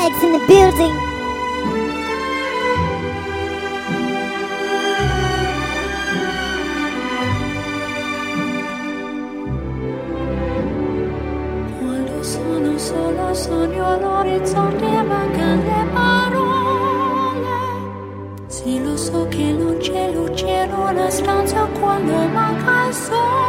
Flags in the building. Quando sono solo sogno all'orizzonte, mancano le parole. Sì, lo so che non c'è luce in una stanza quando manca il sole.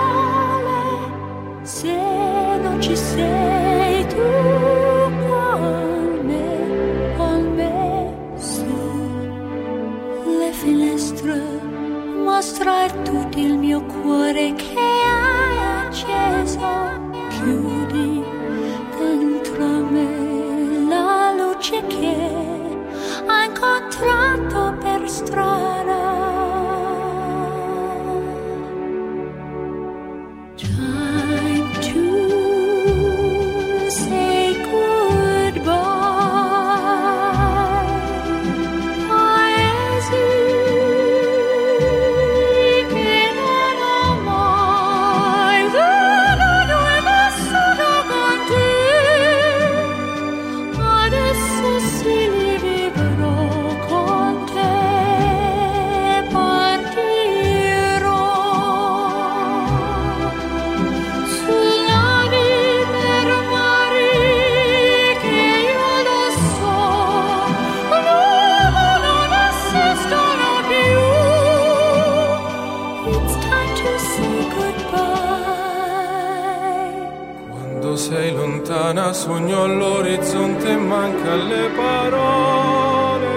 all'orizzonte mancano le parole.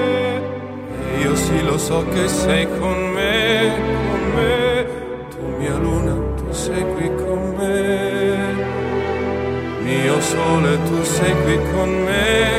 Io sì lo so che sei con me, con me, tu mia luna, tu sei qui con me. Mio sole, tu sei qui con me.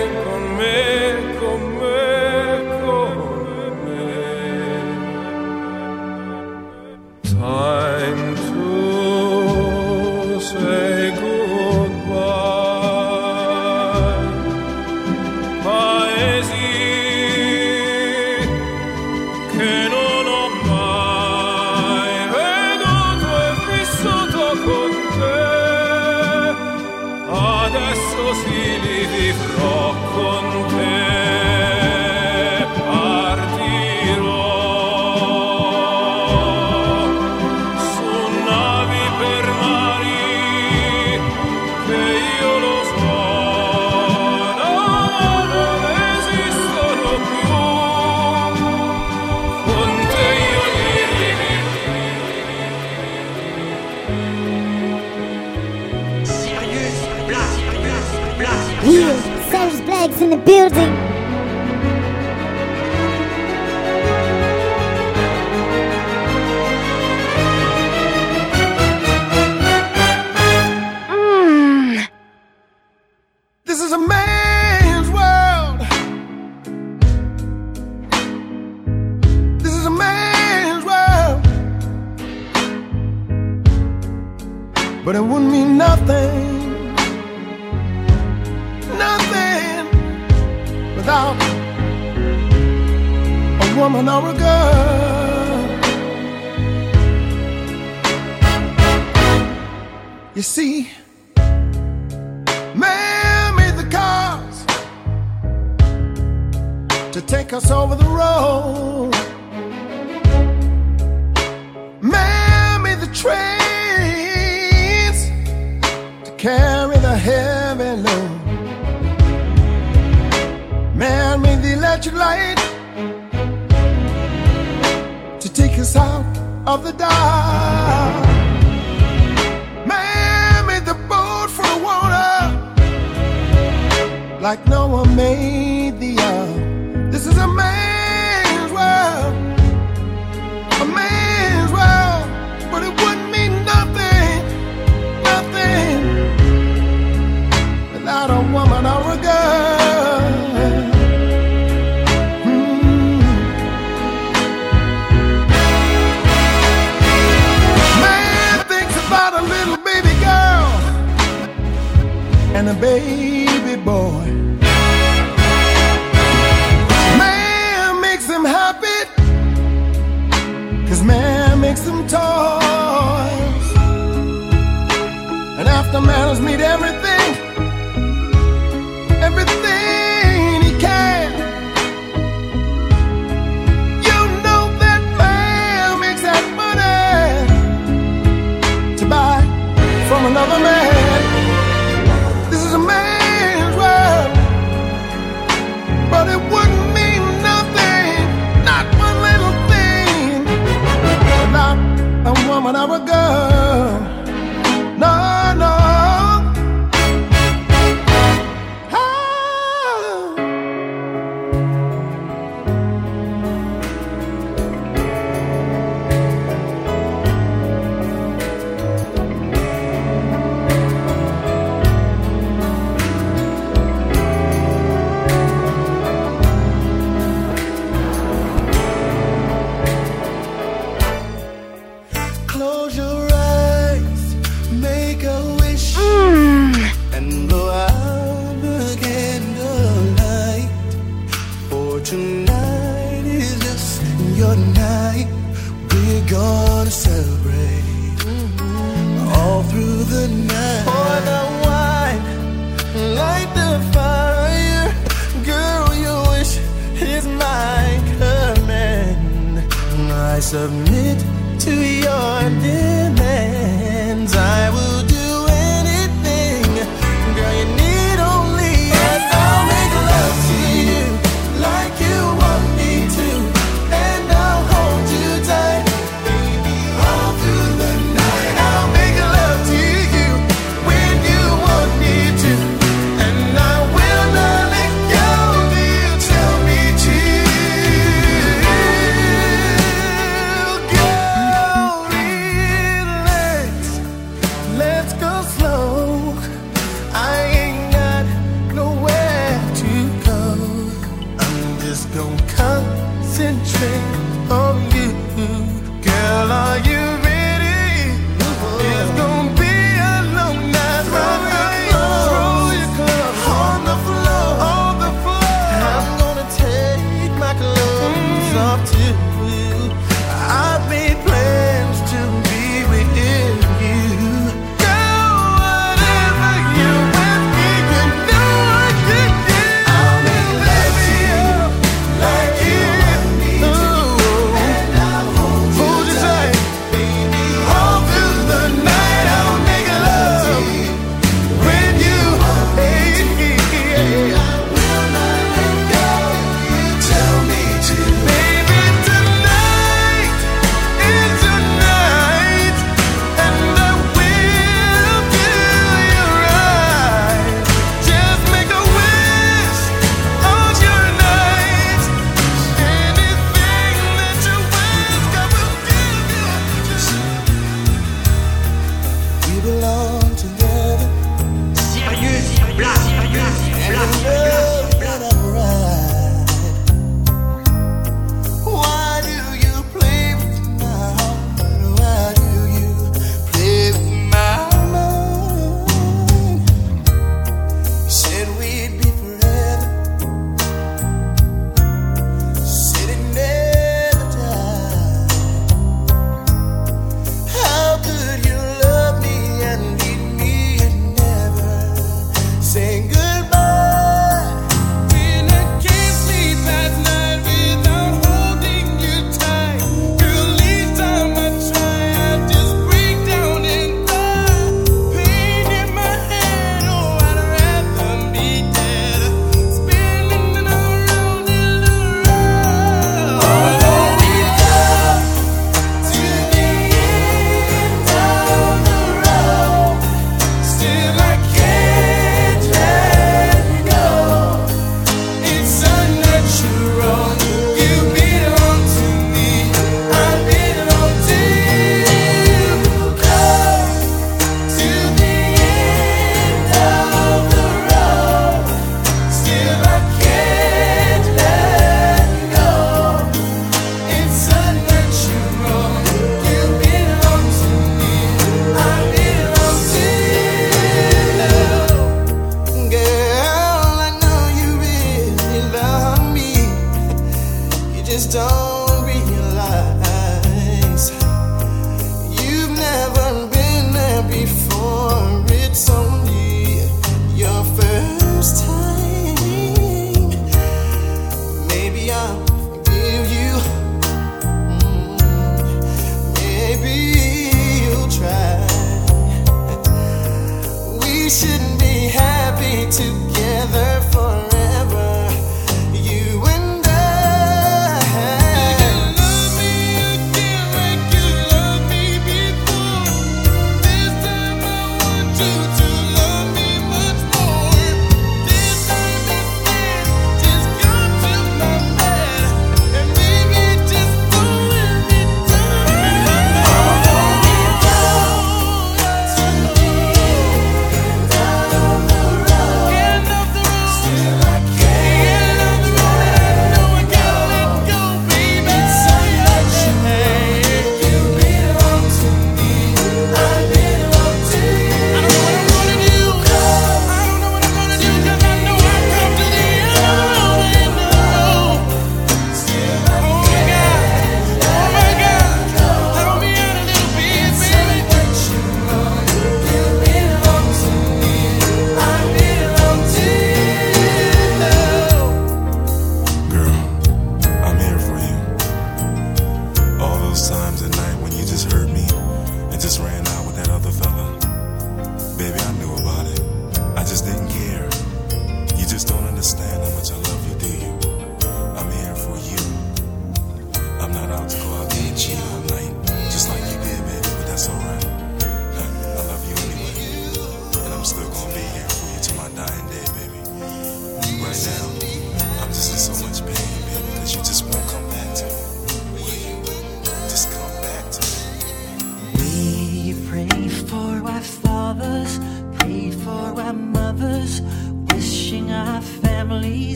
building. I'm concentrate on you. Girl, are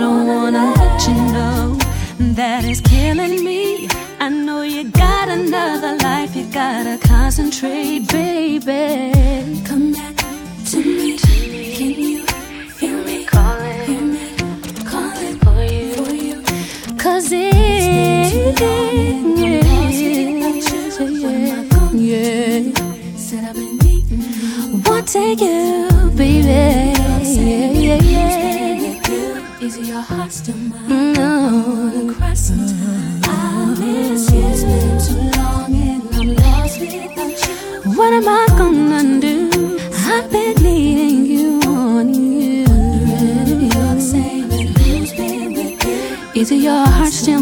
don't wanna let you know that it's killing me. I know you got another life, you gotta concentrate, baby. Come back to me. Can you hear me? Calling, hear me? Calling for you. For you. Cause it's yeah, yeah. Said I've been needing to take you, baby. Your heart still mine? No. Cry sometime. I miss you. It's been too long and I'm lost without you. What am I gonna do? I've been needing you, wanting you. You're the same. and Who's been with you? Is your heart still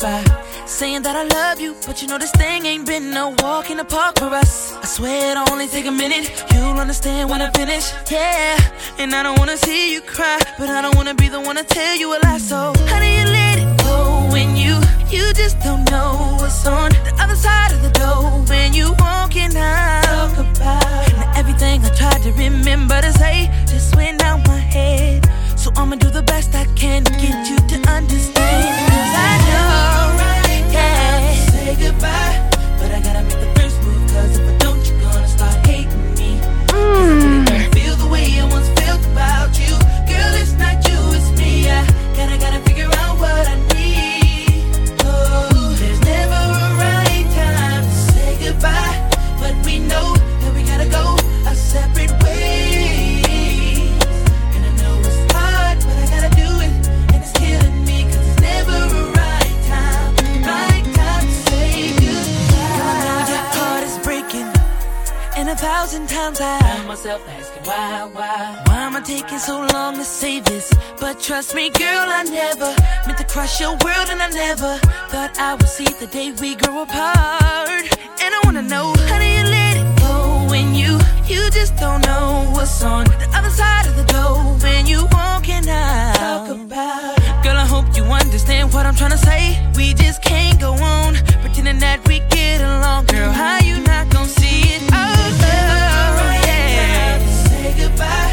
by saying that I love you. But you know, this thing ain't been no walk in the park for us. I swear it'll only take a minute. You'll understand when I finish. Yeah, and I don't wanna see you cry, but I don't wanna be the one to tell you a lie. So, how do you let it go when you, you just don't know what's on the other side of the door when you walking out? Talk about now everything I tried to remember to say just went out my head. So I'ma do the best I can to get you to understand. Cause I know, right, yeah. Say goodbye, but I gotta make the first move. Cause if I don't, you're gonna start hating me. Cause I feel the way I once felt about you. Girl, it's not you, it's me. I gotta, gotta found asking why, why, why am I taking so long to say this? But trust me, girl, I never meant to crush your world, and I never thought I would see the day we grow apart. And I wanna know how do you let it go when you you just don't know what's on the other side of the door when you walking out. Talk about. Girl, I hope you understand what I'm trying to say. We just can't go on pretending that we get along. Girl, how you not gonna see it? Oh, goodbye,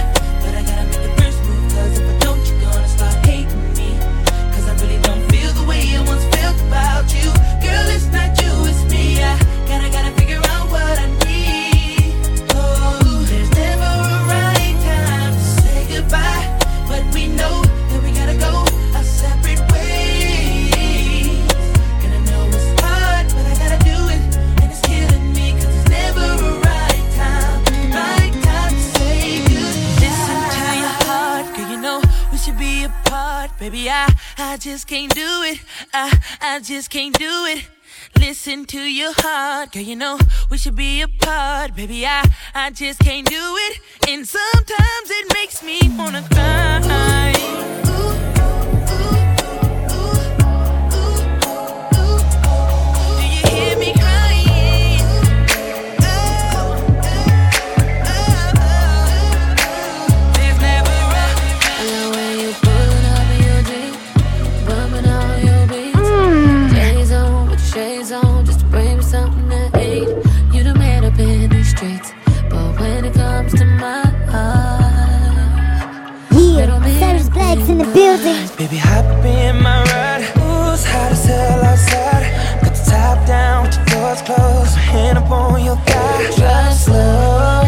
I just can't do it. I, I just can't do it. Listen to your heart, girl. You know we should be apart, baby. I, I just can't do it. And sometimes it makes me wanna cry. In the building? Baby, hop in my ride. Ooh, hot as hell outside. Got the top down with your doors closed. Hand up on your thigh. Drive slow.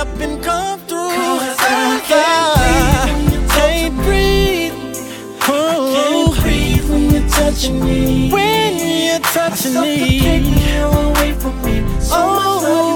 up and come through. Cause I can't breathe. Can't breathe. Oh. I can't breathe when you're touching me. When you're touching me. me away from me. So oh.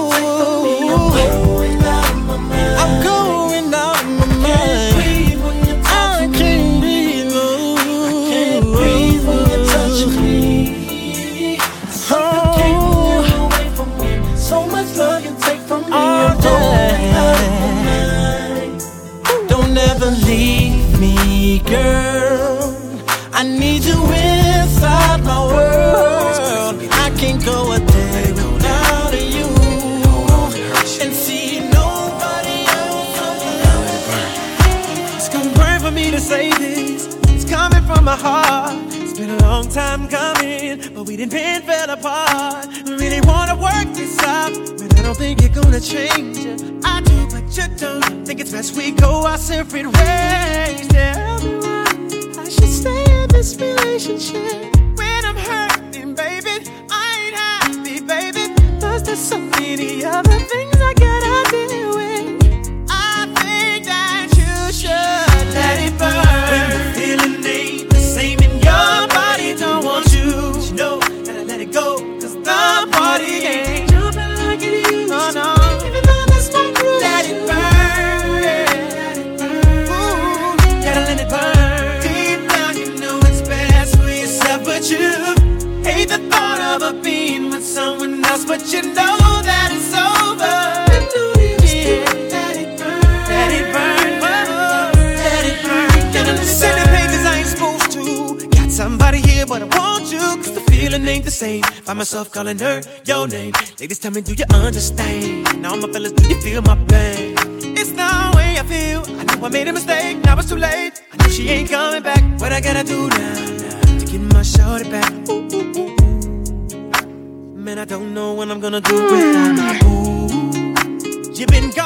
heart. It's been a long time coming, but we didn't pin fell apart. We really wanna work this out, but I don't think you're gonna change it. I do, but you don't. Think it's best we go our separate ways. Tell me why I should stay in this relationship when I'm hurting, baby. I ain't happy, baby. Cause there's so many other things. ain't the same. Find myself calling her your name. Ladies, tell me, do you understand? Now, my fellas, do you feel my pain? It's the way I feel. I know I made a mistake. Now it's too late. I know she ain't coming back. What I gotta do now, now to get my shoulder back? Ooh and I don't know what I'm gonna do without my boo. You've been gone.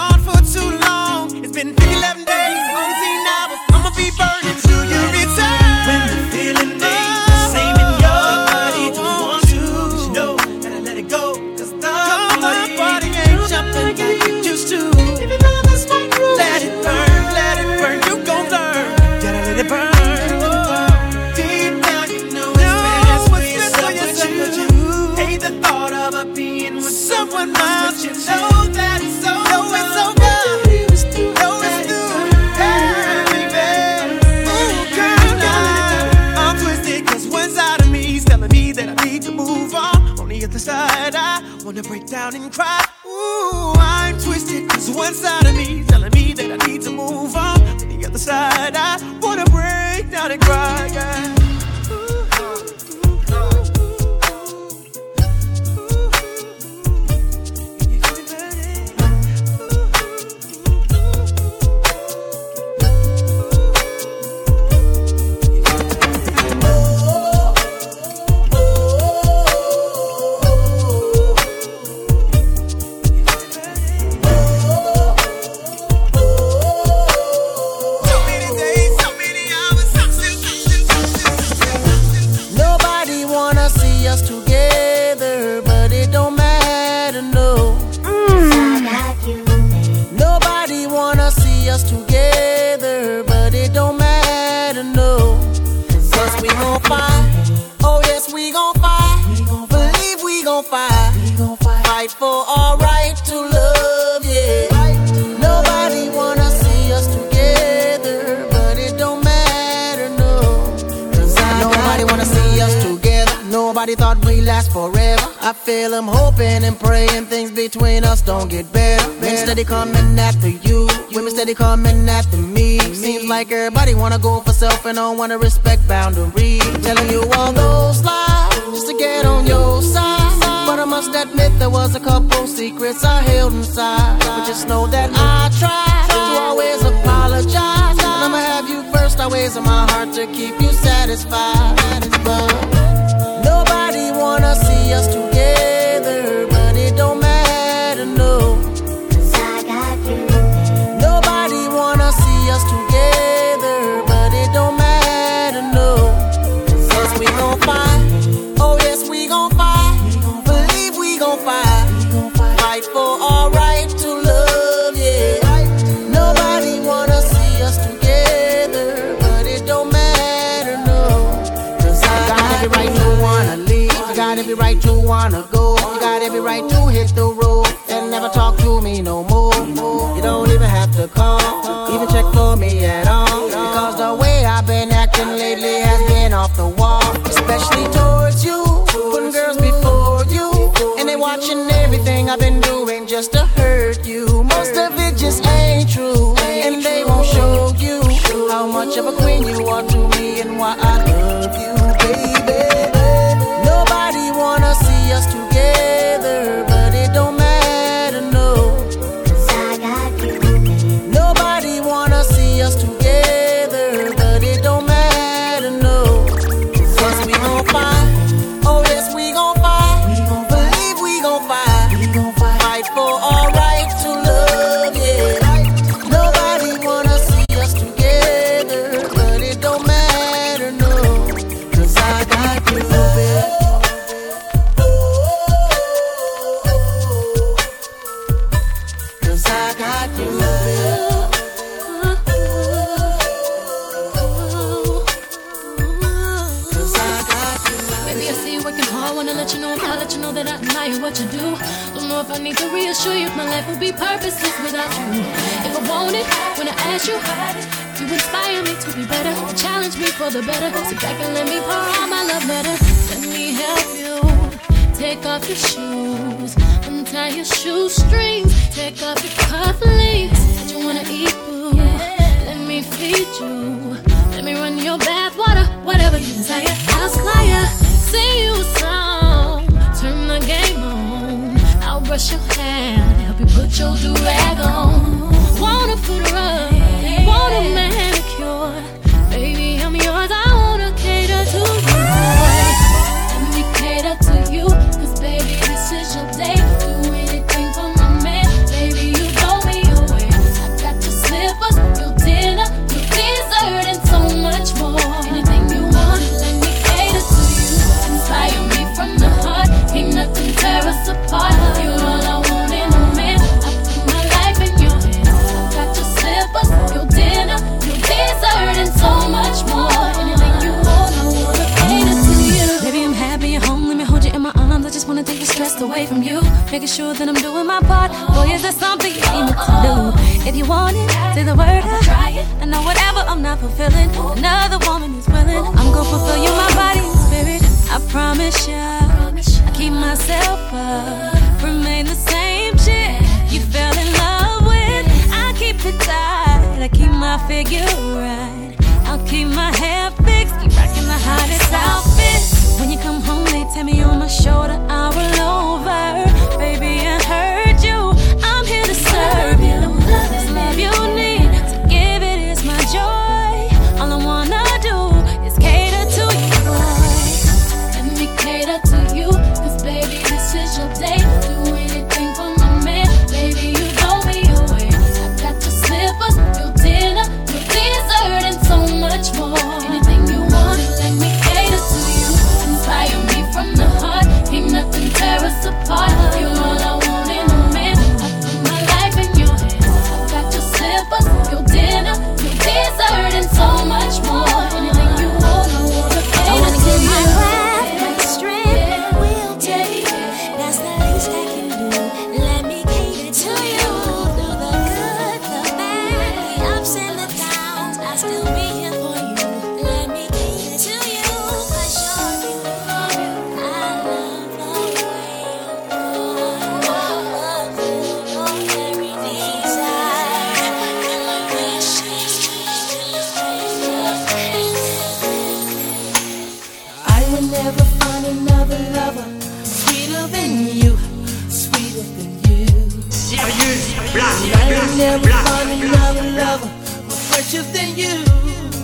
every Black. another lover, lover, more precious than you,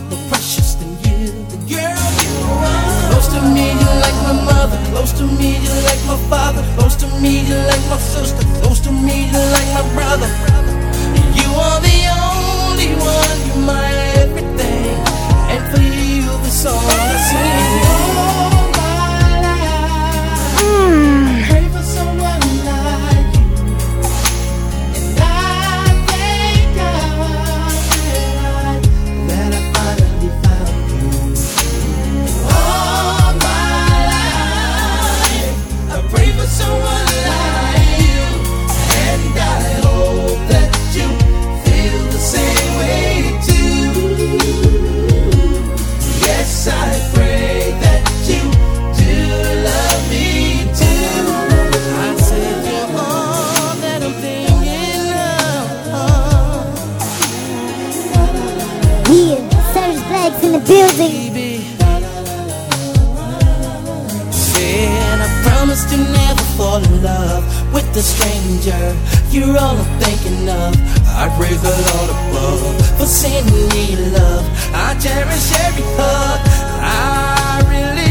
more precious than you, the girl you are. Close to me, you're like my mother. Close to me, you're like my father. Close to me, you're like my sister. Close to me, you're like my brother. You are the only one, you're my everything, and for you, the song I sing. the stranger you're all I'm thinking of. I praise the Lord above for sending me love. I cherish every hug. I really.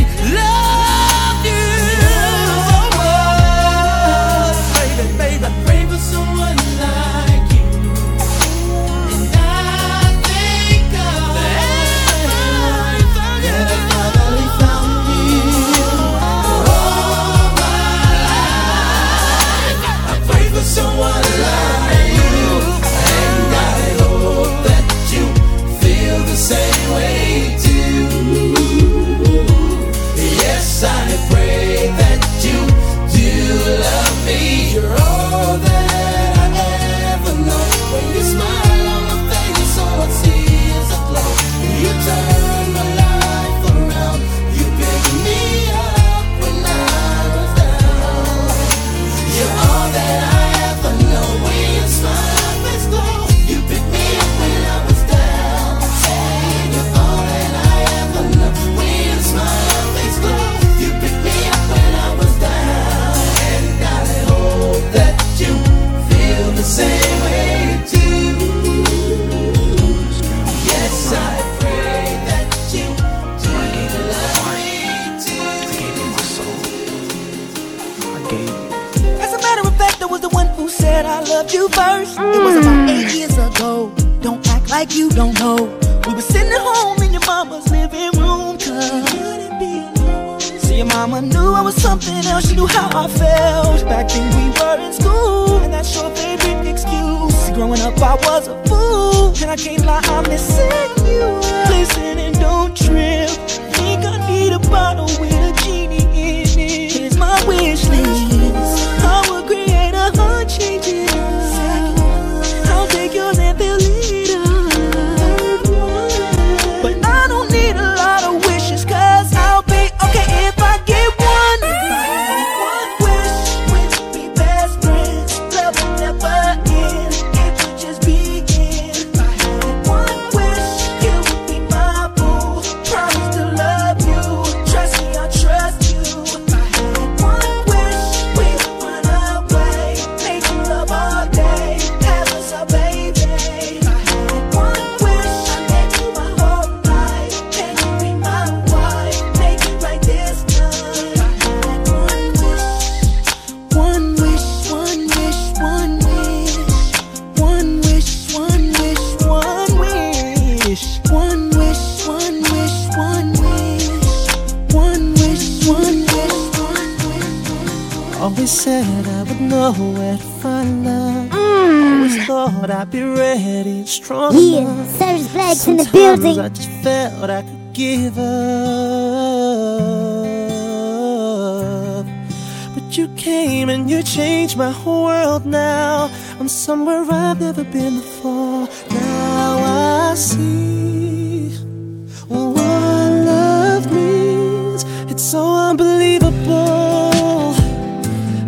Unbelievable.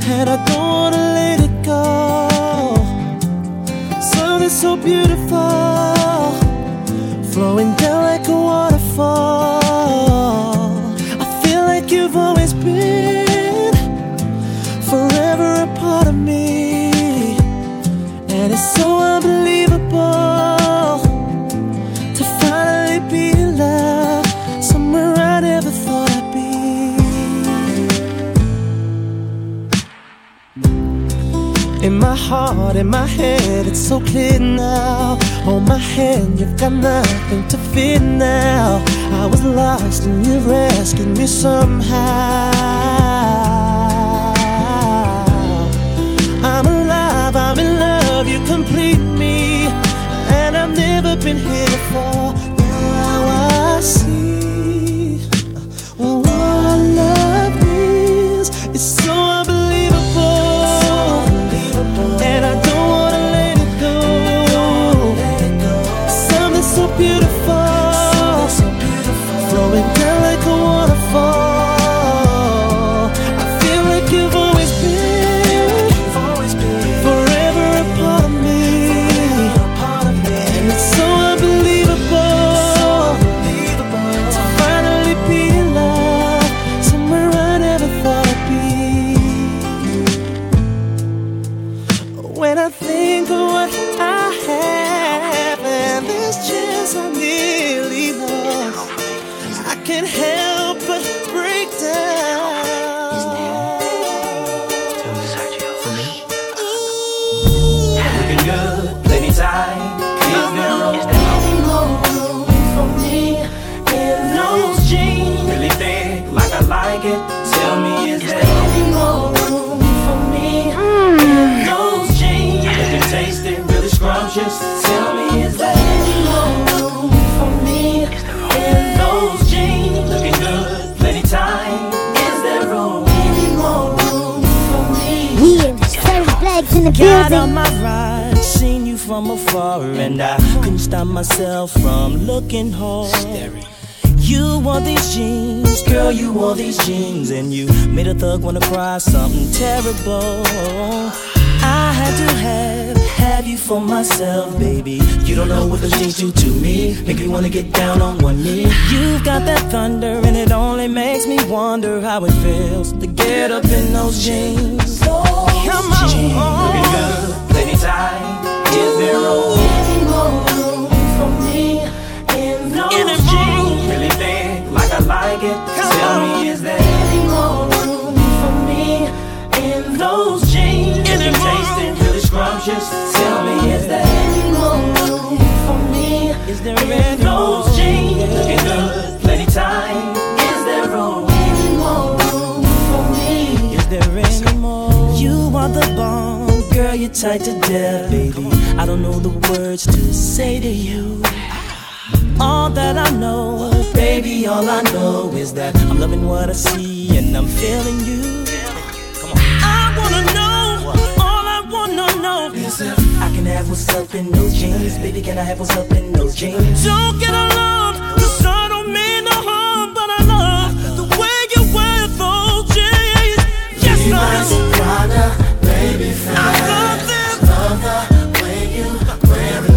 And I don't wanna let it go. Something so beautiful flowing down like a waterfall. Heart, in my head, it's so clear now. Hold my hand, you've got nothing to fear now. I was lost and you rescued me somehow. I'm alive, I'm in love, you complete me. And I've never been here Black's in the Got on building. my ride, seen you from afar, and I couldn't stop myself from looking hard. You wore these jeans, girl, you wore these jeans, and you made a thug wanna cry something terrible. I had to have, have you for myself, baby. You don't know what those jeans do to me, make me wanna get down on one knee. You've got that thunder, and it only makes me wonder how it feels to get up in those jeans. Come on. Looking good, plenty time. Is there room, any more room for me in those jeans? Really thick, like I like it. Tell me, is there any more room for me in those jeans? Looking tasty, really scrumptious. Tell me, is there any more room for me Is there in any those jeans? Looking good, plenty time. Girl, you're tight to death, baby. I don't know the words to say to you. All that I know, baby, all I know is that I'm loving what I see and I'm feeling you. Come on. I wanna know, all I wanna know is if I can have what's up in those jeans. Baby, can I have what's up in those jeans? Don't get alarmed, cause I don't mean no harm, but I love the way you wear those jeans. Yes, I baby, I love love the way you wearing them.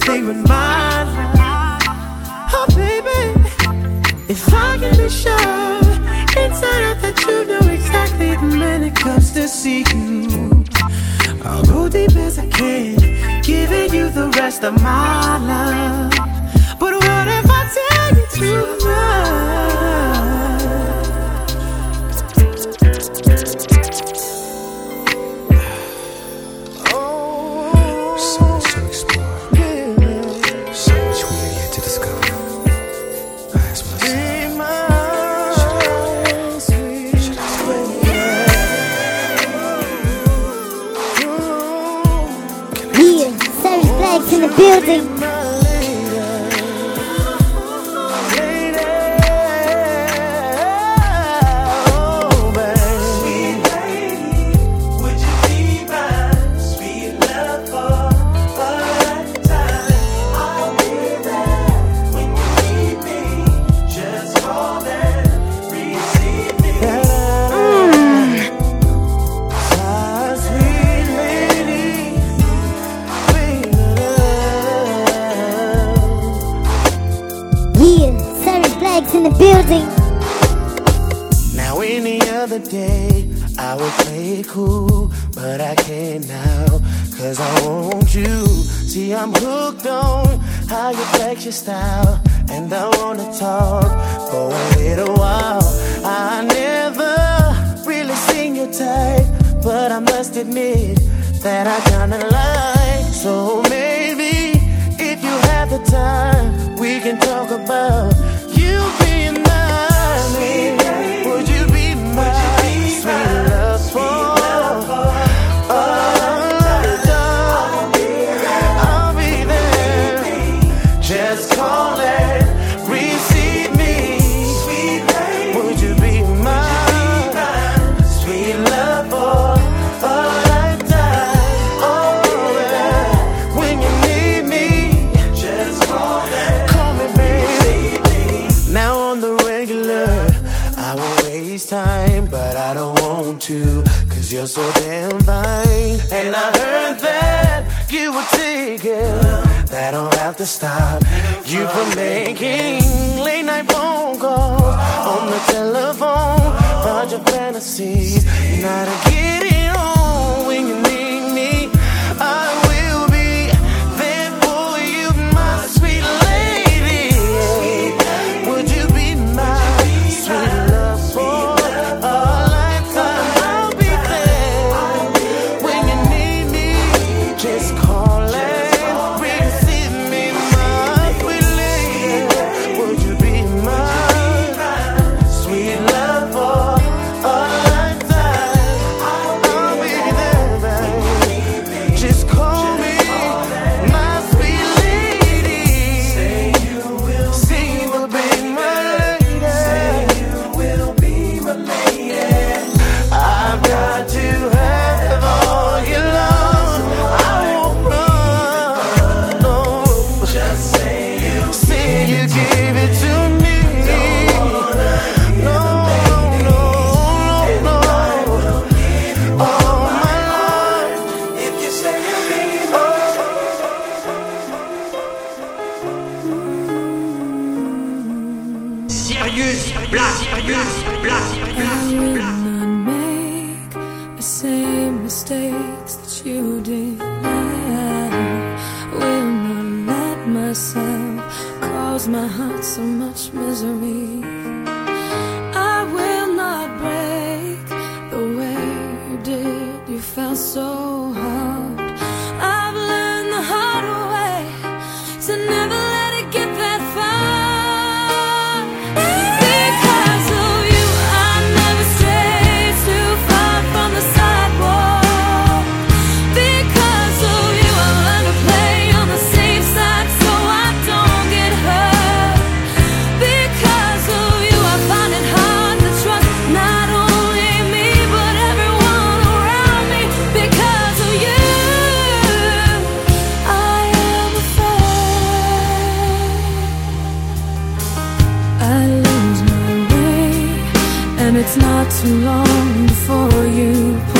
stay with mine. Oh, baby, if I can be sure inside out that you know exactly the minute it comes to see you. I'll go deep as I can, giving you the rest of my love. But what if I tell you the truth? day I would play it cool, but I can't now, cause I want you. See, I'm hooked on how you flex your style, and I wanna talk for a little while. I never really seen your type, but I must admit that I kinda like. So maybe if you have the time, we can talk about for FaceTime, but I don't want to, cause you're so damn fine. And I heard that you were taking that don't have to stop you from making late night phone calls on the telephone. About your fantasy, not a. it's not too long before you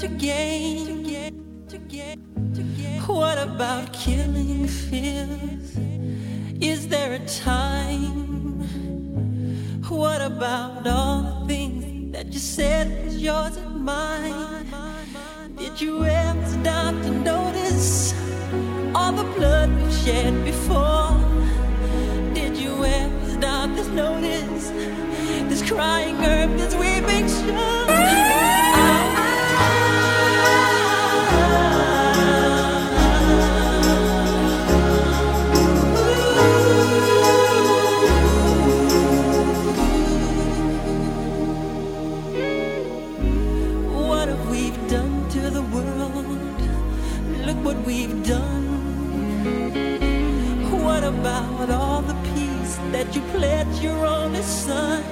to gain? What about killing fears? Is there a time? What about all the things that you said was yours and mine? Did you ever stop to notice all the blood we've shed before? Did you ever stop to notice this crying earth, this weeping What you pledged your only son?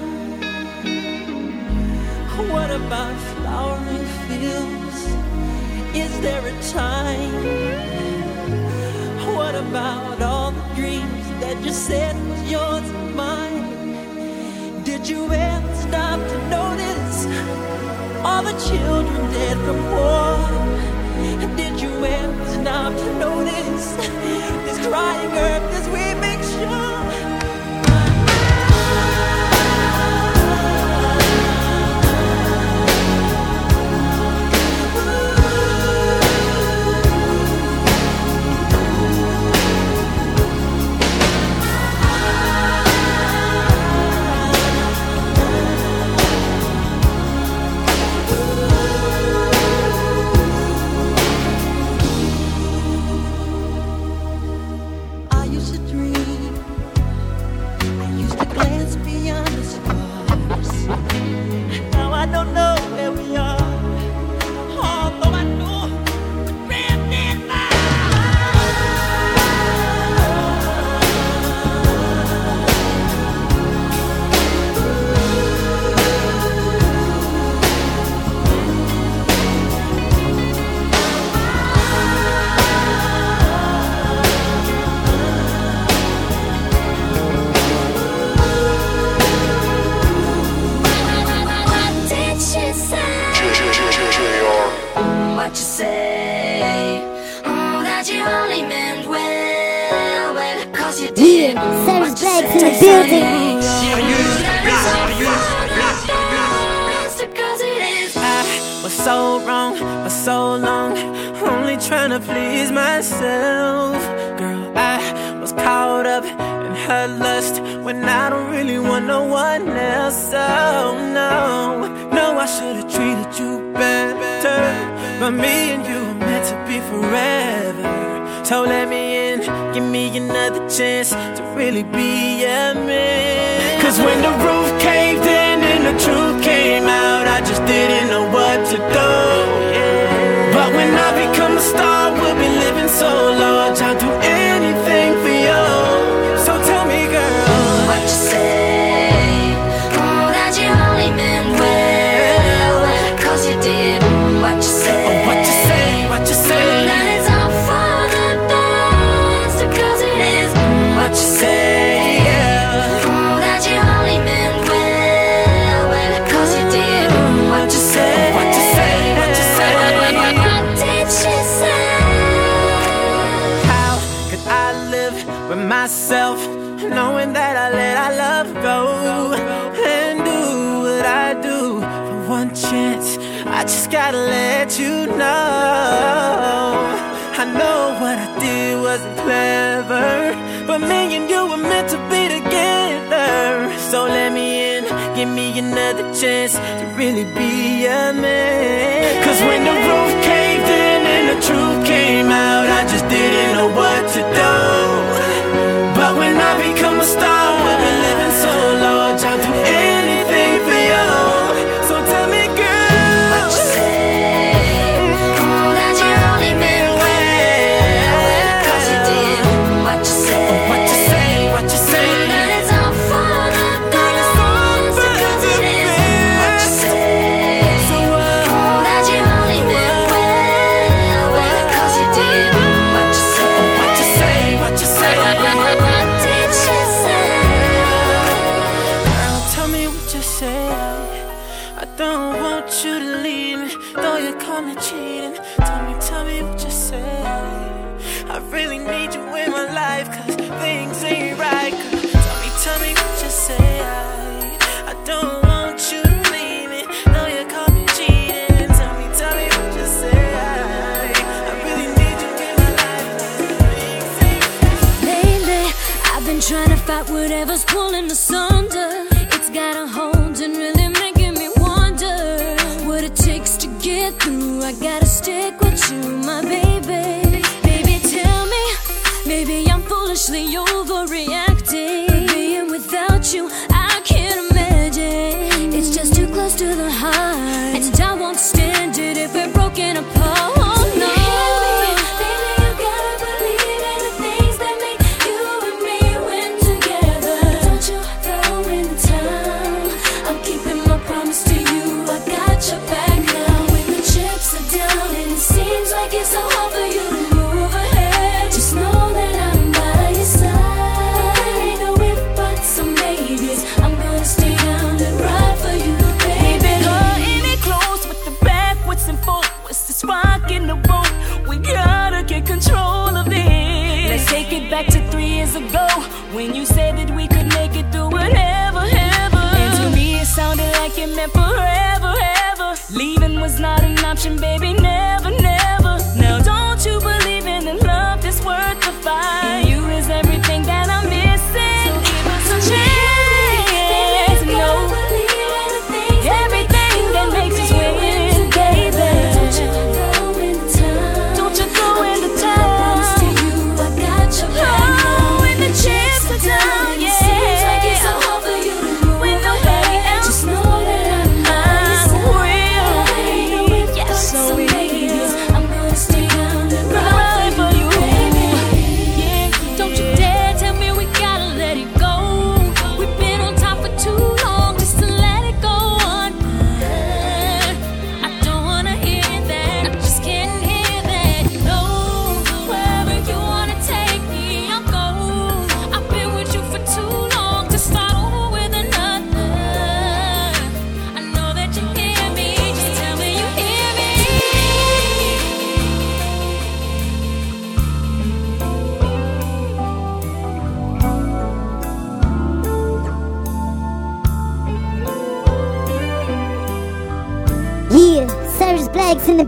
What about flowering fields? Is there a time? What about all the dreams that you said was yours and mine? Did you ever stop to notice all the children dead from war? Did you ever stop to notice this crying earth, this weeping shore? You did. Yeah, Savage Black's in the building. I was so wrong for so long, only trying to please myself. Girl, I was caught up in her lust when I don't really want no one else. Oh no, no, I should have treated you better. But me and you were meant to be forever. So let me in, give me another chance to really be a man. Cause when the roof caved in and the truth came out, I just didn't know what to do. gotta let you know. I know what I did wasn't clever, but me and you were meant to be together. So let me in, give me another chance to really be a man. Cause when the roof caved in and the truth came out, I just didn't know what to do.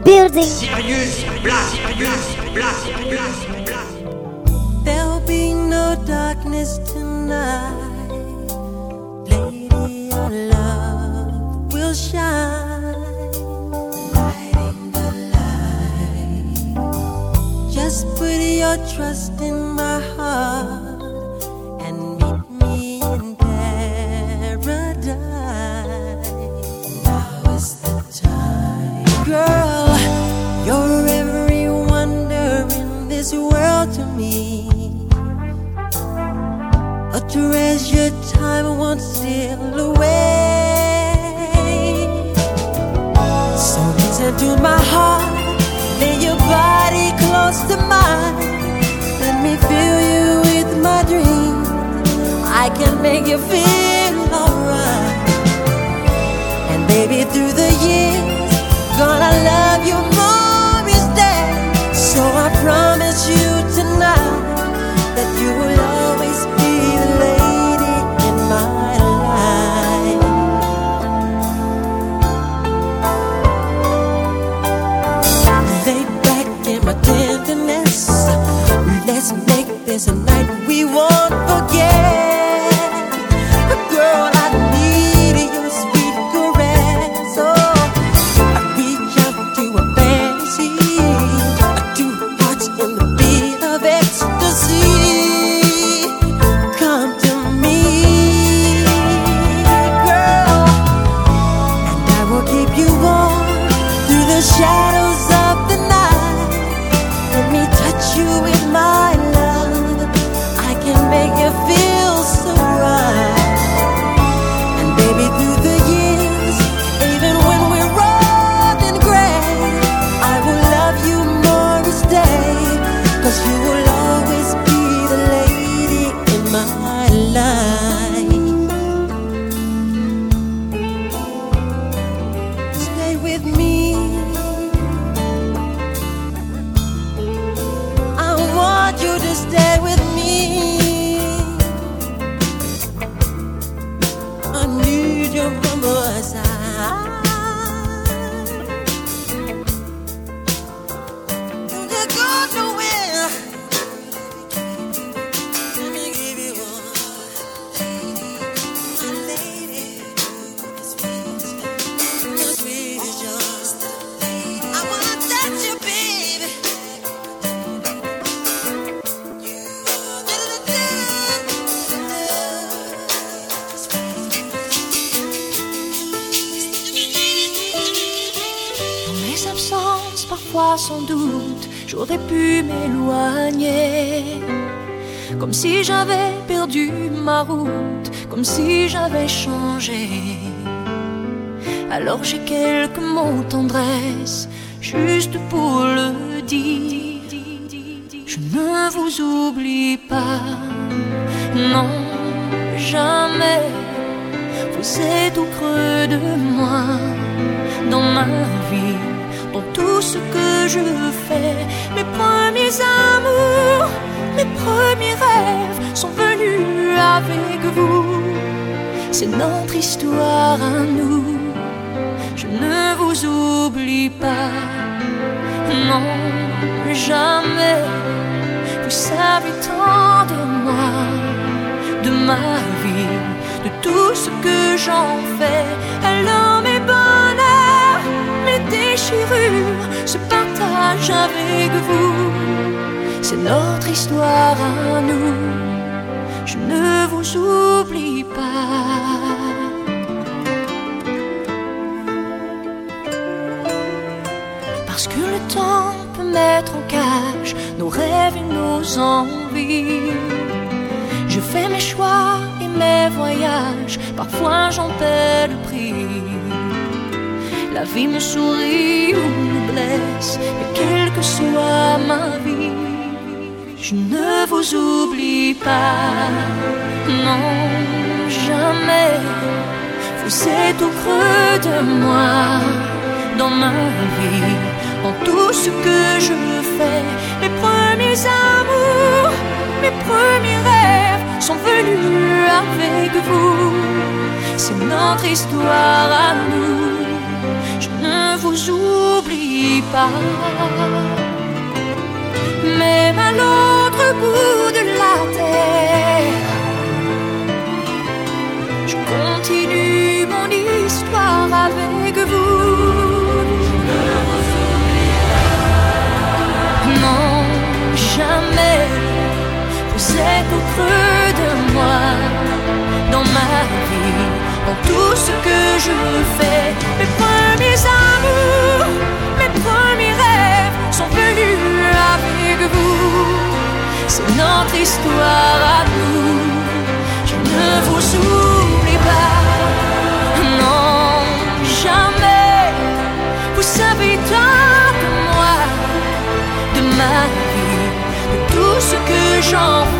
building. the shadow Alors j'ai quelques mots tendresse, juste pour le dire. Je ne vous oublie pas, non, jamais. Vous êtes au creux de moi, dans ma vie, dans tout ce que je fais. Mes premiers amours, mes premiers rêves sont venus avec vous. C'est notre histoire à nous. Ne vous oublie pas, non, jamais. Vous savez tant de moi, de ma vie, de tout ce que j'en fais. Alors mes bonheurs, mes déchirures se partagent avec vous. C'est notre histoire à nous. Je ne vous oublie pas. Parce que le temps peut mettre en cage nos rêves et nos envies. Je fais mes choix et mes voyages, parfois j'en paie le prix. La vie me sourit ou me blesse, mais quelle que soit ma vie, je ne vous oublie pas, non, jamais. Vous êtes au creux de moi, dans ma vie, dans tout ce que je fais. Mes premiers amours, mes premiers rêves sont venus avec vous. C'est notre histoire à nous. Je ne vous oublie pas. Même à l'autre bout de la terre, je continue mon histoire avec vous. Êtes au creux de moi, dans ma vie, dans tout ce que je fais. Mes premiers amours, mes premiers rêves sont venus avec vous. C'est notre histoire à nous. Je ne vous oublie pas, non, jamais. Vous savez tant moi, de ma vie, de tout ce que j'en fais.